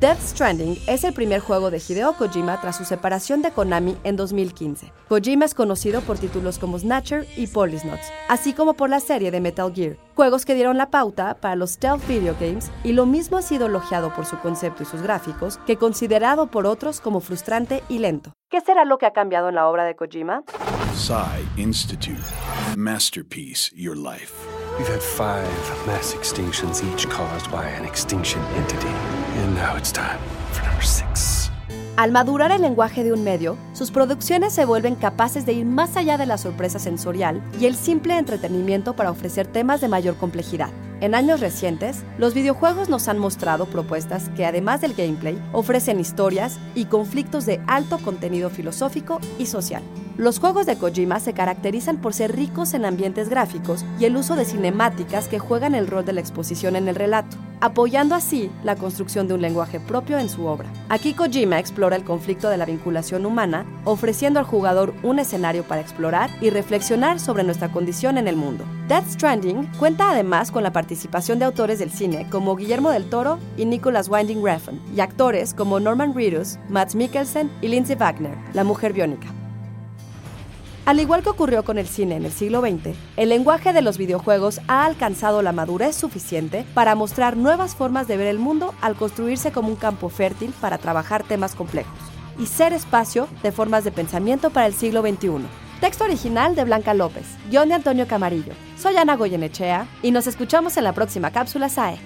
Death Stranding es el primer juego de Hideo Kojima tras su separación de Konami en 2015. Kojima es conocido por títulos como Snatcher y Police así como por la serie de Metal Gear, juegos que dieron la pauta para los stealth video games y lo mismo ha sido elogiado por su concepto y sus gráficos que considerado por otros como frustrante y lento. ¿Qué será lo que ha cambiado en la obra de Kojima? Institute. Masterpiece, Your Life. We've had five mass extinctions, each caused by an extinction entity. Al madurar el lenguaje de un medio, sus producciones se vuelven capaces de ir más allá de la sorpresa sensorial y el simple entretenimiento para ofrecer temas de mayor complejidad. En años recientes, los videojuegos nos han mostrado propuestas que además del gameplay, ofrecen historias y conflictos de alto contenido filosófico y social. Los juegos de Kojima se caracterizan por ser ricos en ambientes gráficos y el uso de cinemáticas que juegan el rol de la exposición en el relato, apoyando así la construcción de un lenguaje propio en su obra. Aquí Kojima explora el conflicto de la vinculación humana, ofreciendo al jugador un escenario para explorar y reflexionar sobre nuestra condición en el mundo. Death Stranding cuenta además con la participación de autores del cine como Guillermo del Toro y Nicholas Winding Refn, y actores como Norman Reedus, Matt Mikkelsen y Lindsay Wagner, la mujer biónica. Al igual que ocurrió con el cine en el siglo XX, el lenguaje de los videojuegos ha alcanzado la madurez suficiente para mostrar nuevas formas de ver el mundo al construirse como un campo fértil para trabajar temas complejos y ser espacio de formas de pensamiento para el siglo XXI. Texto original de Blanca López, guion de Antonio Camarillo. Soy Ana Goyenechea y nos escuchamos en la próxima cápsula SAE.